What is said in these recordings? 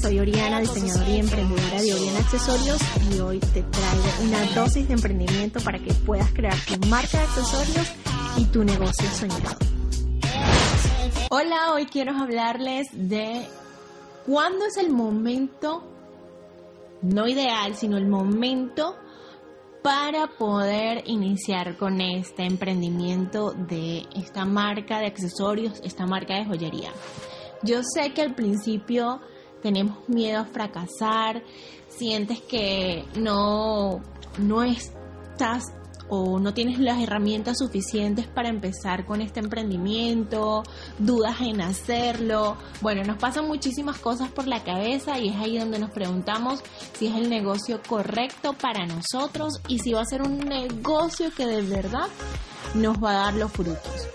Soy Oriana, diseñadora y emprendedora de Oriana Accesorios y hoy te traigo una dosis de emprendimiento para que puedas crear tu marca de accesorios y tu negocio soñado. Hola, hoy quiero hablarles de cuándo es el momento, no ideal, sino el momento para poder iniciar con este emprendimiento de esta marca de accesorios, esta marca de joyería. Yo sé que al principio tenemos miedo a fracasar, sientes que no, no estás o no tienes las herramientas suficientes para empezar con este emprendimiento, dudas en hacerlo. Bueno, nos pasan muchísimas cosas por la cabeza y es ahí donde nos preguntamos si es el negocio correcto para nosotros y si va a ser un negocio que de verdad nos va a dar los frutos.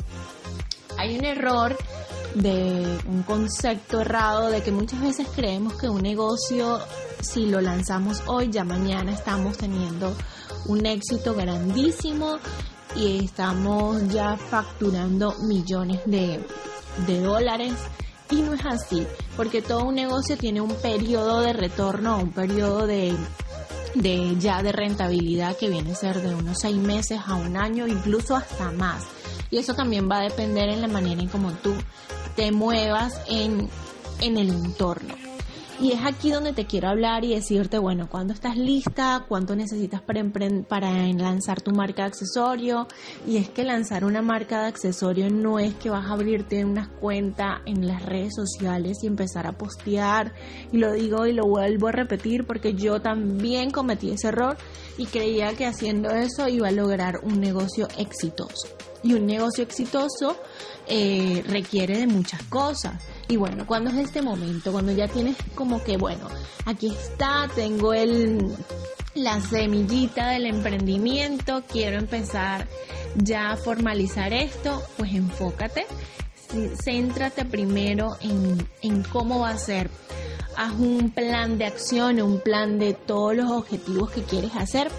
Hay un error de un concepto errado de que muchas veces creemos que un negocio, si lo lanzamos hoy, ya mañana estamos teniendo un éxito grandísimo y estamos ya facturando millones de, de dólares. Y no es así, porque todo un negocio tiene un periodo de retorno, un periodo de, de ya de rentabilidad que viene a ser de unos seis meses a un año, incluso hasta más. Y eso también va a depender en la manera en cómo tú te muevas en, en el entorno. Y es aquí donde te quiero hablar y decirte, bueno, cuando estás lista, cuánto necesitas para, para lanzar tu marca de accesorio. Y es que lanzar una marca de accesorio no es que vas a abrirte una cuenta en las redes sociales y empezar a postear. Y lo digo y lo vuelvo a repetir porque yo también cometí ese error y creía que haciendo eso iba a lograr un negocio exitoso. Y un negocio exitoso eh, requiere de muchas cosas. Y bueno, cuando es este momento? Cuando ya tienes como que, bueno, aquí está, tengo el, la semillita del emprendimiento, quiero empezar ya a formalizar esto, pues enfócate, céntrate primero en, en cómo va a ser. Haz un plan de acción, un plan de todos los objetivos que quieres hacer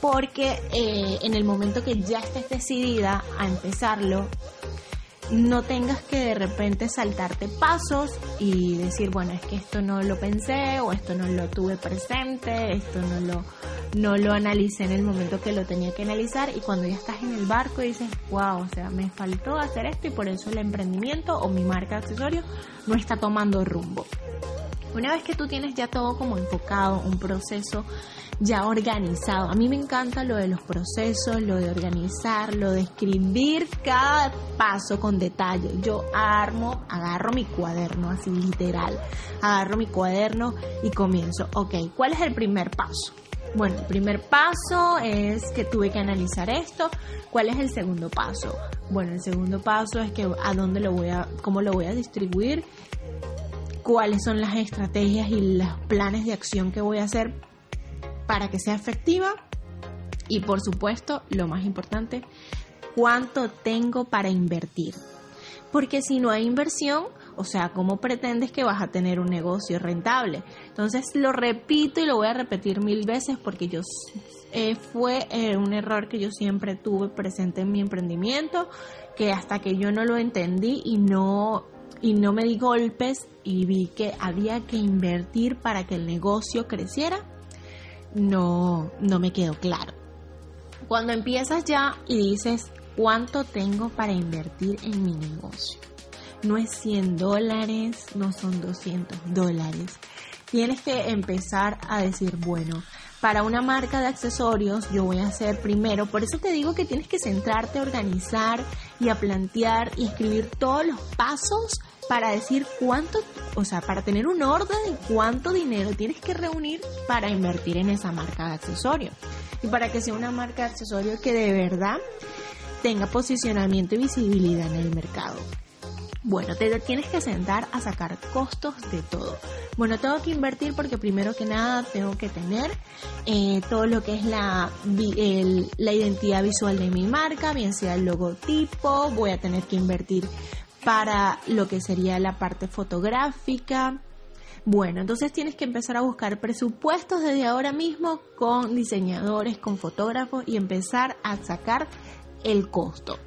porque eh, en el momento que ya estés decidida a empezarlo, no tengas que de repente saltarte pasos y decir, bueno, es que esto no lo pensé o esto no lo tuve presente, esto no lo, no lo analicé en el momento que lo tenía que analizar y cuando ya estás en el barco dices, wow, o sea, me faltó hacer esto y por eso el emprendimiento o mi marca de accesorios no está tomando rumbo. Una vez que tú tienes ya todo como enfocado, un proceso ya organizado. A mí me encanta lo de los procesos, lo de organizar, lo de escribir cada paso con detalle. Yo armo, agarro mi cuaderno, así literal, agarro mi cuaderno y comienzo. Ok, ¿cuál es el primer paso? Bueno, el primer paso es que tuve que analizar esto. ¿Cuál es el segundo paso? Bueno, el segundo paso es que a dónde lo voy a, cómo lo voy a distribuir, cuáles son las estrategias y los planes de acción que voy a hacer para que sea efectiva y por supuesto, lo más importante, cuánto tengo para invertir. Porque si no hay inversión, o sea, ¿cómo pretendes que vas a tener un negocio rentable? Entonces lo repito y lo voy a repetir mil veces porque yo eh, fue eh, un error que yo siempre tuve presente en mi emprendimiento, que hasta que yo no lo entendí y no y no me di golpes y vi que había que invertir para que el negocio creciera, no, no me quedó claro. Cuando empiezas ya y dices, ¿cuánto tengo para invertir en mi negocio? No es 100 dólares, no son 200 dólares. Tienes que empezar a decir, bueno, para una marca de accesorios yo voy a hacer primero, por eso te digo que tienes que centrarte organizar y a plantear y escribir todos los pasos para decir cuánto, o sea, para tener un orden de cuánto dinero tienes que reunir para invertir en esa marca de accesorio. Y para que sea una marca de accesorio que de verdad tenga posicionamiento y visibilidad en el mercado. Bueno, te tienes que sentar a sacar costos de todo. Bueno, tengo que invertir porque primero que nada tengo que tener eh, todo lo que es la, la identidad visual de mi marca, bien sea el logotipo, voy a tener que invertir para lo que sería la parte fotográfica. Bueno, entonces tienes que empezar a buscar presupuestos desde ahora mismo con diseñadores, con fotógrafos y empezar a sacar el costo.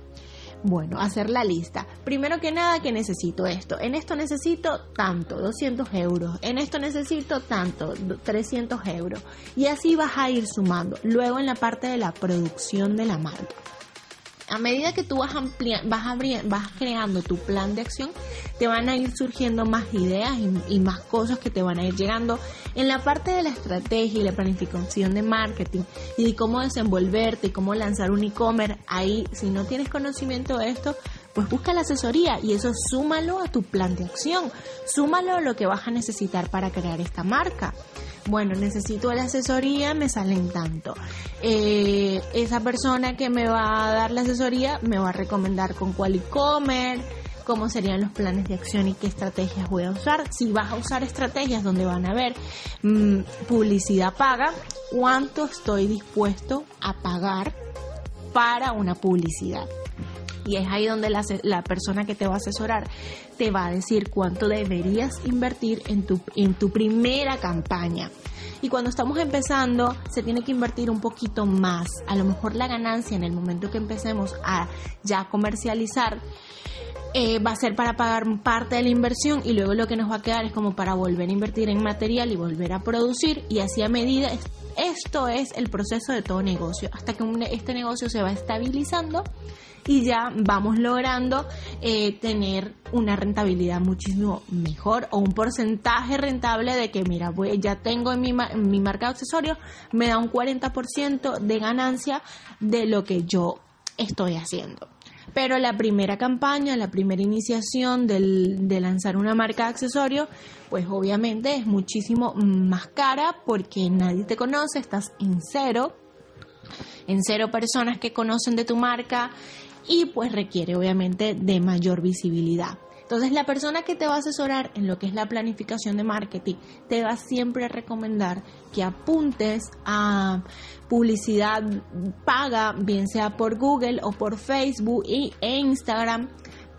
Bueno, hacer la lista. Primero que nada, que necesito esto. En esto necesito tanto, 200 euros. En esto necesito tanto, 300 euros. Y así vas a ir sumando. Luego en la parte de la producción de la marca a medida que tú vas, vas, vas creando tu plan de acción, te van a ir surgiendo más ideas y, más cosas que te van a ir llegando en la parte de la estrategia y la planificación de marketing y de cómo desenvolverte y cómo lanzar un e-commerce. Ahí, si no tienes conocimiento de esto, pues busca la asesoría y eso súmalo a tu plan de acción, súmalo a lo que vas a necesitar para crear esta marca bueno, necesito la asesoría, me salen tanto. Eh, esa persona que me va a dar la asesoría me va a recomendar con cuál e-commerce, cómo serían los planes de acción y qué estrategias voy a usar. Si vas a usar estrategias donde van a haber mm, publicidad paga, cuánto estoy dispuesto a pagar para una publicidad. Y es ahí donde la, la, persona que te va a asesorar te va a decir cuánto deberías invertir en tu, en tu primera campaña. Y cuando estamos empezando, se tiene que invertir un poquito más. A lo mejor la ganancia en el momento que empecemos a ya comercializar eh, va a ser para pagar parte de la inversión y luego lo que nos va a quedar es como para volver a invertir en material y volver a producir y así a medida esto es el proceso de todo negocio hasta que este negocio se va estabilizando y ya vamos logrando eh, tener una rentabilidad muchísimo mejor o un porcentaje rentable de que, mira, voy, ya tengo en mi, en mi marca de accesorios, me da un 40% de ganancia de lo que yo estoy haciendo. Pero la primera campaña, la primera iniciación del, de lanzar una marca de accesorios, pues obviamente es muchísimo más cara porque nadie te conoce, estás en cero, en cero personas que conocen de tu marca y pues requiere obviamente de mayor visibilidad. Entonces la persona que te va a asesorar en lo que es la planificación de marketing te va siempre a recomendar que apuntes a publicidad paga, bien sea por Google o por Facebook e Instagram,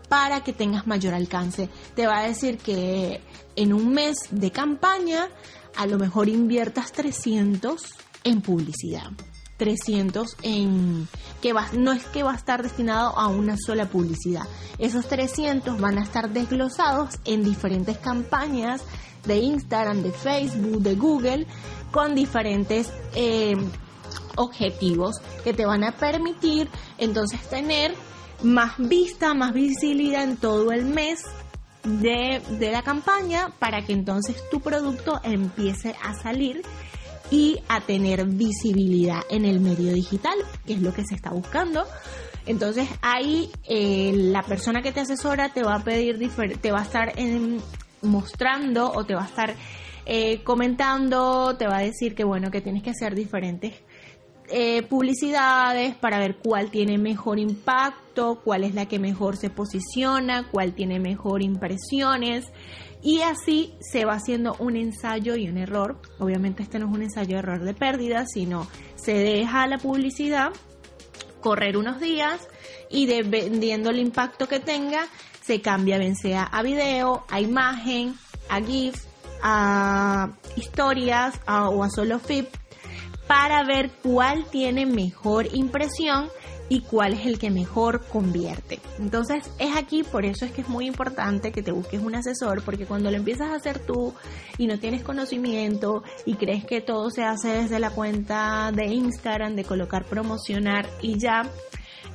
para que tengas mayor alcance. Te va a decir que en un mes de campaña a lo mejor inviertas 300 en publicidad. 300 en que va, no es que va a estar destinado a una sola publicidad. Esos 300 van a estar desglosados en diferentes campañas de Instagram, de Facebook, de Google, con diferentes eh, objetivos que te van a permitir entonces tener más vista, más visibilidad en todo el mes de, de la campaña para que entonces tu producto empiece a salir y a tener visibilidad en el medio digital, que es lo que se está buscando. Entonces ahí eh, la persona que te asesora te va a pedir, te va a estar mostrando o te va a estar eh, comentando, te va a decir que bueno, que tienes que hacer diferentes eh, publicidades para ver cuál tiene mejor impacto, cuál es la que mejor se posiciona, cuál tiene mejor impresiones. Y así se va haciendo un ensayo y un error. Obviamente este no es un ensayo de error de pérdida, sino se deja la publicidad correr unos días y dependiendo el impacto que tenga, se cambia bien sea a video, a imagen, a GIF, a historias o a solo FIP para ver cuál tiene mejor impresión y cuál es el que mejor convierte. Entonces es aquí, por eso es que es muy importante que te busques un asesor, porque cuando lo empiezas a hacer tú y no tienes conocimiento y crees que todo se hace desde la cuenta de Instagram, de colocar promocionar y ya,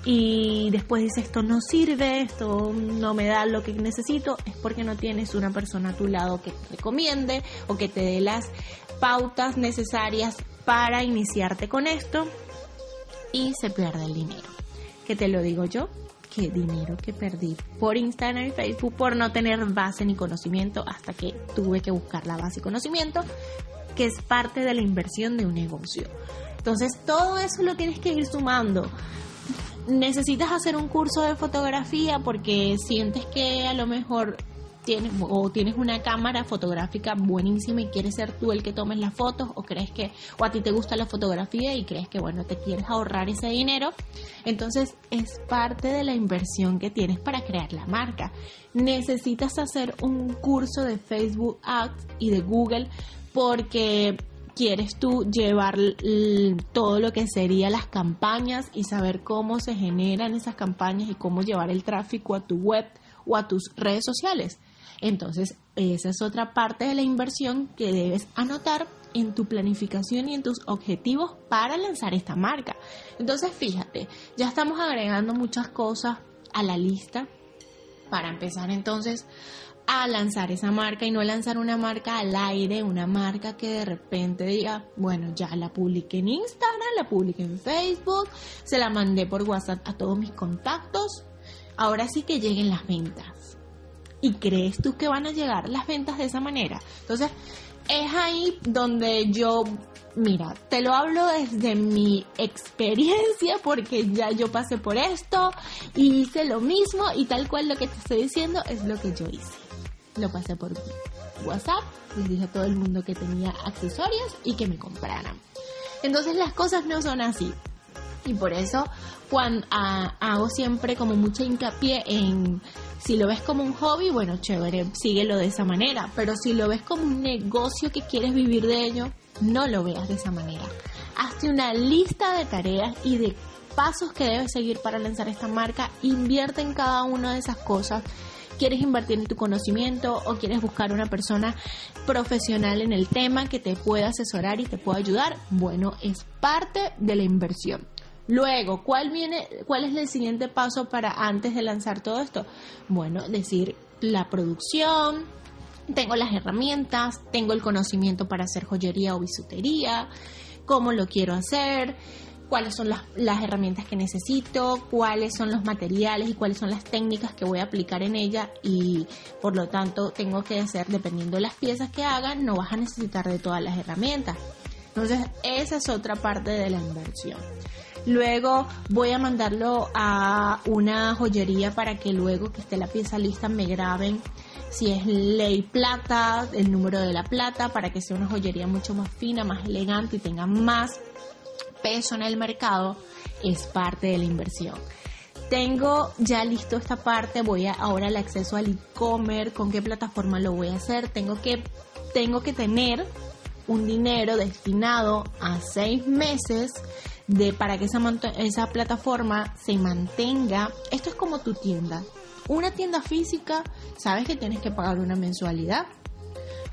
y después dices esto no sirve, esto no me da lo que necesito, es porque no tienes una persona a tu lado que te recomiende o que te dé las pautas necesarias para iniciarte con esto y se pierde el dinero. ¿Qué te lo digo yo? Qué dinero que perdí por Instagram y Facebook por no tener base ni conocimiento hasta que tuve que buscar la base y conocimiento, que es parte de la inversión de un negocio. Entonces todo eso lo tienes que ir sumando. Necesitas hacer un curso de fotografía porque sientes que a lo mejor o tienes una cámara fotográfica buenísima y quieres ser tú el que tomes las fotos o crees que o a ti te gusta la fotografía y crees que bueno, te quieres ahorrar ese dinero, entonces es parte de la inversión que tienes para crear la marca. Necesitas hacer un curso de Facebook Ads y de Google porque quieres tú llevar todo lo que sería las campañas y saber cómo se generan esas campañas y cómo llevar el tráfico a tu web o a tus redes sociales. Entonces, esa es otra parte de la inversión que debes anotar en tu planificación y en tus objetivos para lanzar esta marca. Entonces, fíjate, ya estamos agregando muchas cosas a la lista para empezar entonces a lanzar esa marca y no lanzar una marca al aire, una marca que de repente diga, bueno, ya la publiqué en Instagram, la publiqué en Facebook, se la mandé por WhatsApp a todos mis contactos, ahora sí que lleguen las ventas. ¿Y crees tú que van a llegar las ventas de esa manera? Entonces, es ahí donde yo, mira, te lo hablo desde mi experiencia porque ya yo pasé por esto y hice lo mismo y tal cual lo que te estoy diciendo es lo que yo hice. Lo pasé por WhatsApp, les dije a todo el mundo que tenía accesorios y que me compraran. Entonces las cosas no son así. Y por eso cuando, hago siempre como mucha hincapié en si lo ves como un hobby, bueno, chévere, síguelo de esa manera. Pero si lo ves como un negocio que quieres vivir de ello, no lo veas de esa manera. Hazte una lista de tareas y de pasos que debes seguir para lanzar esta marca. Invierte en cada una de esas cosas. ¿Quieres invertir en tu conocimiento o quieres buscar una persona profesional en el tema que te pueda asesorar y te pueda ayudar? Bueno, es parte de la inversión. Luego, ¿cuál viene, cuál es el siguiente paso para antes de lanzar todo esto? Bueno, decir la producción, tengo las herramientas, tengo el conocimiento para hacer joyería o bisutería, cómo lo quiero hacer, cuáles son las, herramientas que necesito, cuáles son los materiales y cuáles son las técnicas que voy a aplicar en ella y por lo tanto tengo que hacer, dependiendo de las piezas que hagan, no vas a necesitar de todas las herramientas. Entonces, esa es otra parte de la inversión. Luego voy a mandarlo a una joyería para que luego que esté la pieza lista me graben si es ley plata, el número de la plata, para que sea una joyería mucho más fina, más elegante y tenga más peso en el mercado, es parte de la inversión. Tengo ya listo esta parte, voy a ahora el acceso al e-commerce, con qué plataforma lo voy a hacer, tengo que, tengo que tener un dinero destinado a seis meses de para que esa, esa plataforma se mantenga. Esto es como tu tienda. Una tienda física, sabes que tienes que pagar una mensualidad,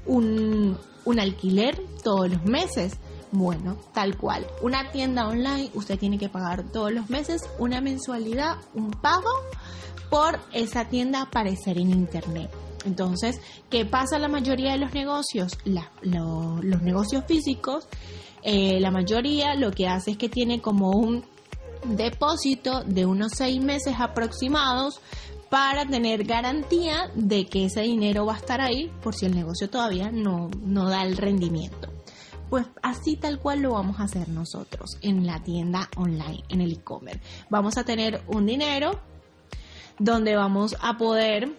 un, un alquiler todos los meses. Bueno, tal cual. Una tienda online, usted tiene que pagar todos los meses una mensualidad, un pago por esa tienda aparecer en internet. Entonces, ¿qué pasa la mayoría de los negocios? los negocios físicos eh, la mayoría lo que hace es que tiene como un depósito de unos seis meses aproximados para tener garantía de que ese dinero va a estar ahí por si el negocio todavía no, no da el rendimiento. Pues así tal cual lo vamos a hacer nosotros en la tienda online, en el e-commerce. Vamos a tener un dinero donde vamos a poder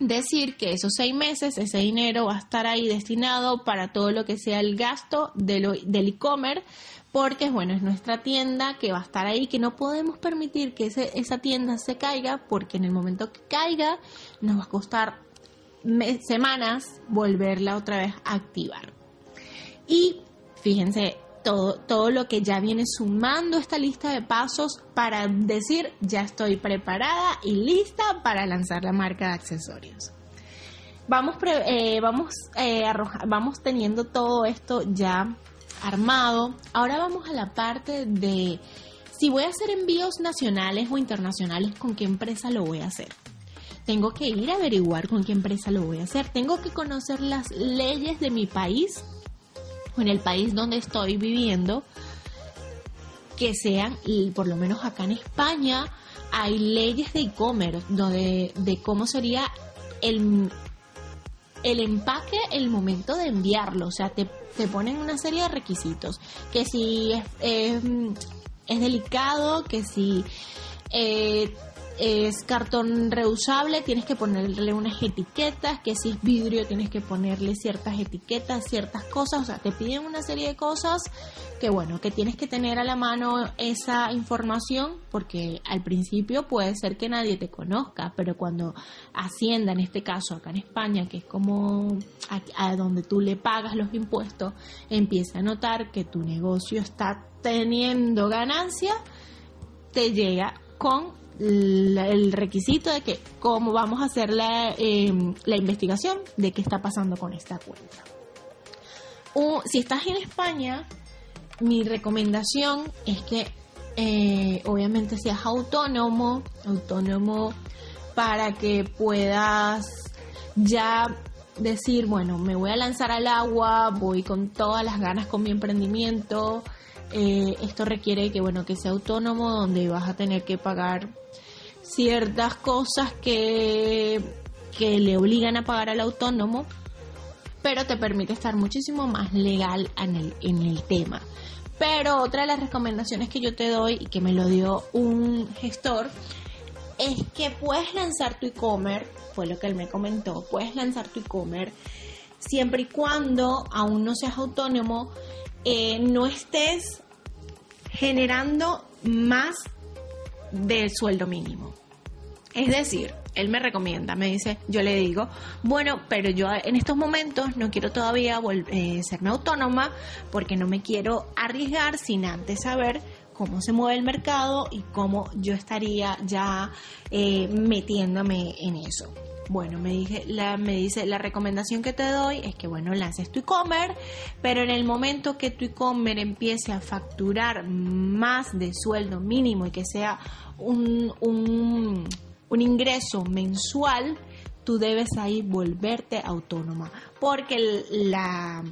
decir que esos seis meses, ese dinero va a estar ahí destinado para todo lo que sea el gasto del e-commerce, porque bueno, es nuestra tienda que va a estar ahí, que no podemos permitir que esa tienda se caiga, porque en el momento que caiga nos va a costar semanas volverla otra vez a activar. Y fíjense, todo, todo lo que ya viene sumando esta lista de pasos para decir ya estoy preparada y lista para lanzar la marca de accesorios. Vamos, eh, vamos, eh, vamos teniendo todo esto ya armado. Ahora vamos a la parte de si voy a hacer envíos nacionales o internacionales, con qué empresa lo voy a hacer. Tengo que ir a averiguar con qué empresa lo voy a hacer. Tengo que conocer las leyes de mi país en el país donde estoy viviendo, que sean, por lo menos acá en España, hay leyes de e-commerce donde de cómo sería el, el empaque el momento de enviarlo. O sea, te, te ponen una serie de requisitos. Que si es, es, delicado, que si eh, es cartón reusable, tienes que ponerle unas etiquetas, que si es vidrio tienes que ponerle ciertas etiquetas, ciertas cosas, o sea, te piden una serie de cosas que bueno, que tienes que tener a la mano esa información porque al principio puede ser que nadie te conozca, pero cuando Hacienda, en este caso acá en España, que es como a, donde tú le pagas los impuestos, empieza a notar que tu negocio está teniendo ganancia, te llega con el requisito de que cómo vamos a hacer la, em, la investigación de qué está pasando con esta cuenta. O, si estás en España, mi recomendación es que eh, obviamente seas autónomo, autónomo para que puedas ya decir, bueno, me voy a lanzar al agua, voy con todas las ganas con mi emprendimiento. Eh, esto requiere que, bueno, que sea autónomo, donde vas a tener que pagar ciertas cosas que, que le obligan a pagar al autónomo, pero te permite estar muchísimo más legal en el, en el tema. Pero otra de las recomendaciones que yo te doy y que me lo dio un gestor es que puedes lanzar tu e-commerce, fue lo que él me comentó, puedes lanzar tu e-commerce siempre y cuando aún no seas autónomo, eh, no estés generando más del sueldo mínimo. Es decir, él me recomienda, me dice, yo le digo, bueno, pero yo en estos momentos no quiero todavía eh, serme autónoma porque no me quiero arriesgar sin antes saber cómo se mueve el mercado y cómo yo estaría ya eh, metiéndome en eso. Bueno, me, dije, la, me dice, la recomendación que te doy es que, bueno, lances tu e-commerce, pero en el momento que tu e-commerce empiece a facturar más de sueldo mínimo y que sea un, un un ingreso mensual, tú debes ahí volverte autónoma. Porque la,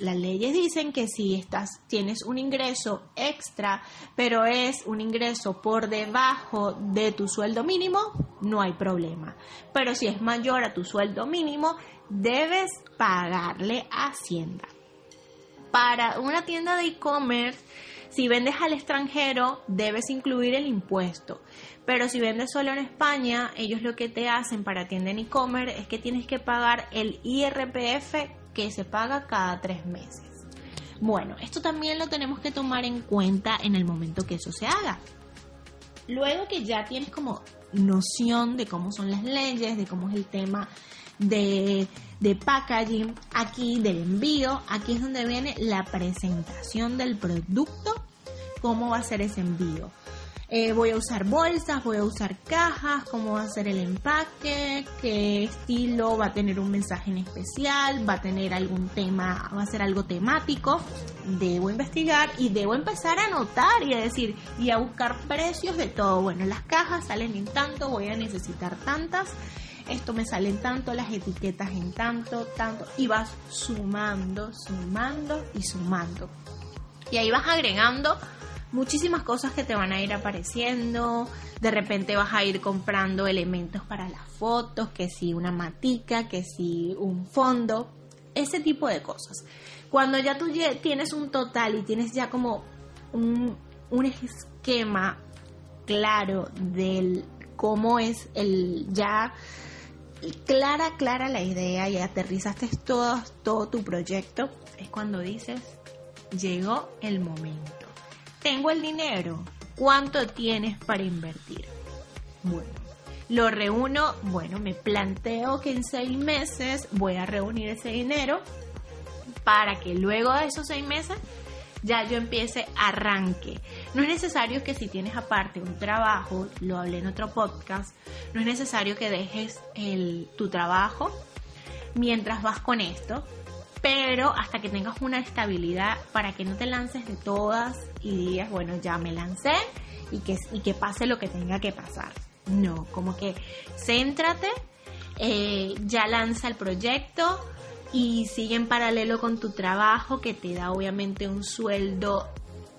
las leyes dicen que si estás, tienes un ingreso extra, pero es un ingreso por debajo de tu sueldo mínimo, no hay problema. Pero si es mayor a tu sueldo mínimo, debes pagarle a Hacienda. Para una tienda de e-commerce, si vendes al extranjero, debes incluir el impuesto. Pero si vendes solo en España, ellos lo que te hacen para tienda en e-commerce es que tienes que pagar el IRPF que se paga cada tres meses. Bueno, esto también lo tenemos que tomar en cuenta en el momento que eso se haga. Luego que ya tienes como noción de cómo son las leyes, de cómo es el tema de, de packaging, aquí del envío, aquí es donde viene la presentación del producto, cómo va a ser ese envío eh, voy a usar bolsas, voy a usar cajas, cómo va a ser el empaque, qué estilo, va a tener un mensaje en especial, va a tener algún tema, va a ser algo temático. Debo investigar y debo empezar a anotar y a decir y a buscar precios de todo. Bueno, las cajas salen en tanto, voy a necesitar tantas. Esto me sale en tanto, las etiquetas en tanto, tanto. Y vas sumando, sumando y sumando. Y ahí vas agregando muchísimas cosas que te van a ir apareciendo. De repente vas a ir comprando elementos para las fotos, que si una matica, que si un fondo, ese tipo de cosas. Cuando ya tú tienes un total y tienes ya como un, un esquema claro del cómo es el ya clara, clara la idea y aterrizaste todo, todo tu proyecto, es cuando dices, llegó el momento tengo el dinero, ¿cuánto tienes para invertir? Bueno, lo reúno, bueno, me planteo que en seis meses voy a reunir ese dinero para que luego de esos seis meses ya yo empiece arranque. No es necesario que si tienes aparte un trabajo, lo hablé en otro podcast, no es necesario que dejes el, tu trabajo mientras vas con esto, pero hasta que tengas una estabilidad para que no te lances de todas y digas, bueno, ya me lancé y que, y que pase lo que tenga que pasar. No, como que céntrate, eh, ya lanza el proyecto y sigue en paralelo con tu trabajo que te da obviamente un sueldo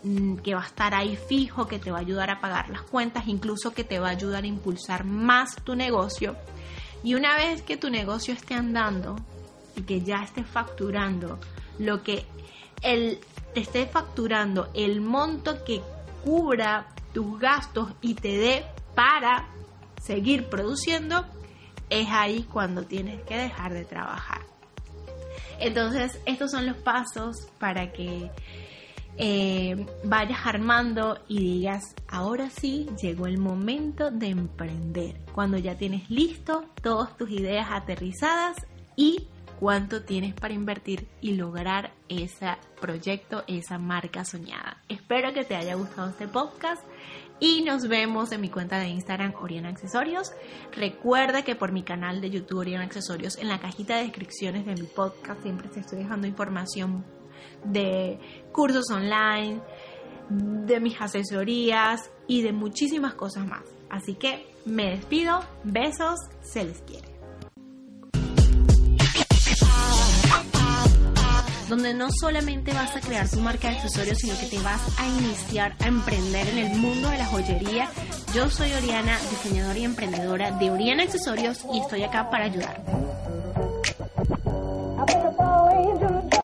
mm, que va a estar ahí fijo, que te va a ayudar a pagar las cuentas, incluso que te va a ayudar a impulsar más tu negocio. Y una vez que tu negocio esté andando, y que ya estés facturando lo que el, te esté facturando el monto que cubra tus gastos y te dé para seguir produciendo, es ahí cuando tienes que dejar de trabajar. Entonces, estos son los pasos para que eh, vayas armando y digas, ahora sí llegó el momento de emprender, cuando ya tienes listo todas tus ideas aterrizadas y cuánto tienes para invertir y lograr ese proyecto, esa marca soñada. Espero que te haya gustado este podcast y nos vemos en mi cuenta de Instagram Oriana Accesorios. Recuerda que por mi canal de YouTube Oriana Accesorios, en la cajita de descripciones de mi podcast siempre te estoy dejando información de cursos online, de mis asesorías y de muchísimas cosas más. Así que me despido, besos, se les quiere. Donde no solamente vas a crear tu marca de accesorios, sino que te vas a iniciar a emprender en el mundo de la joyería. Yo soy Oriana, diseñadora y emprendedora de Oriana Accesorios y estoy acá para ayudarte.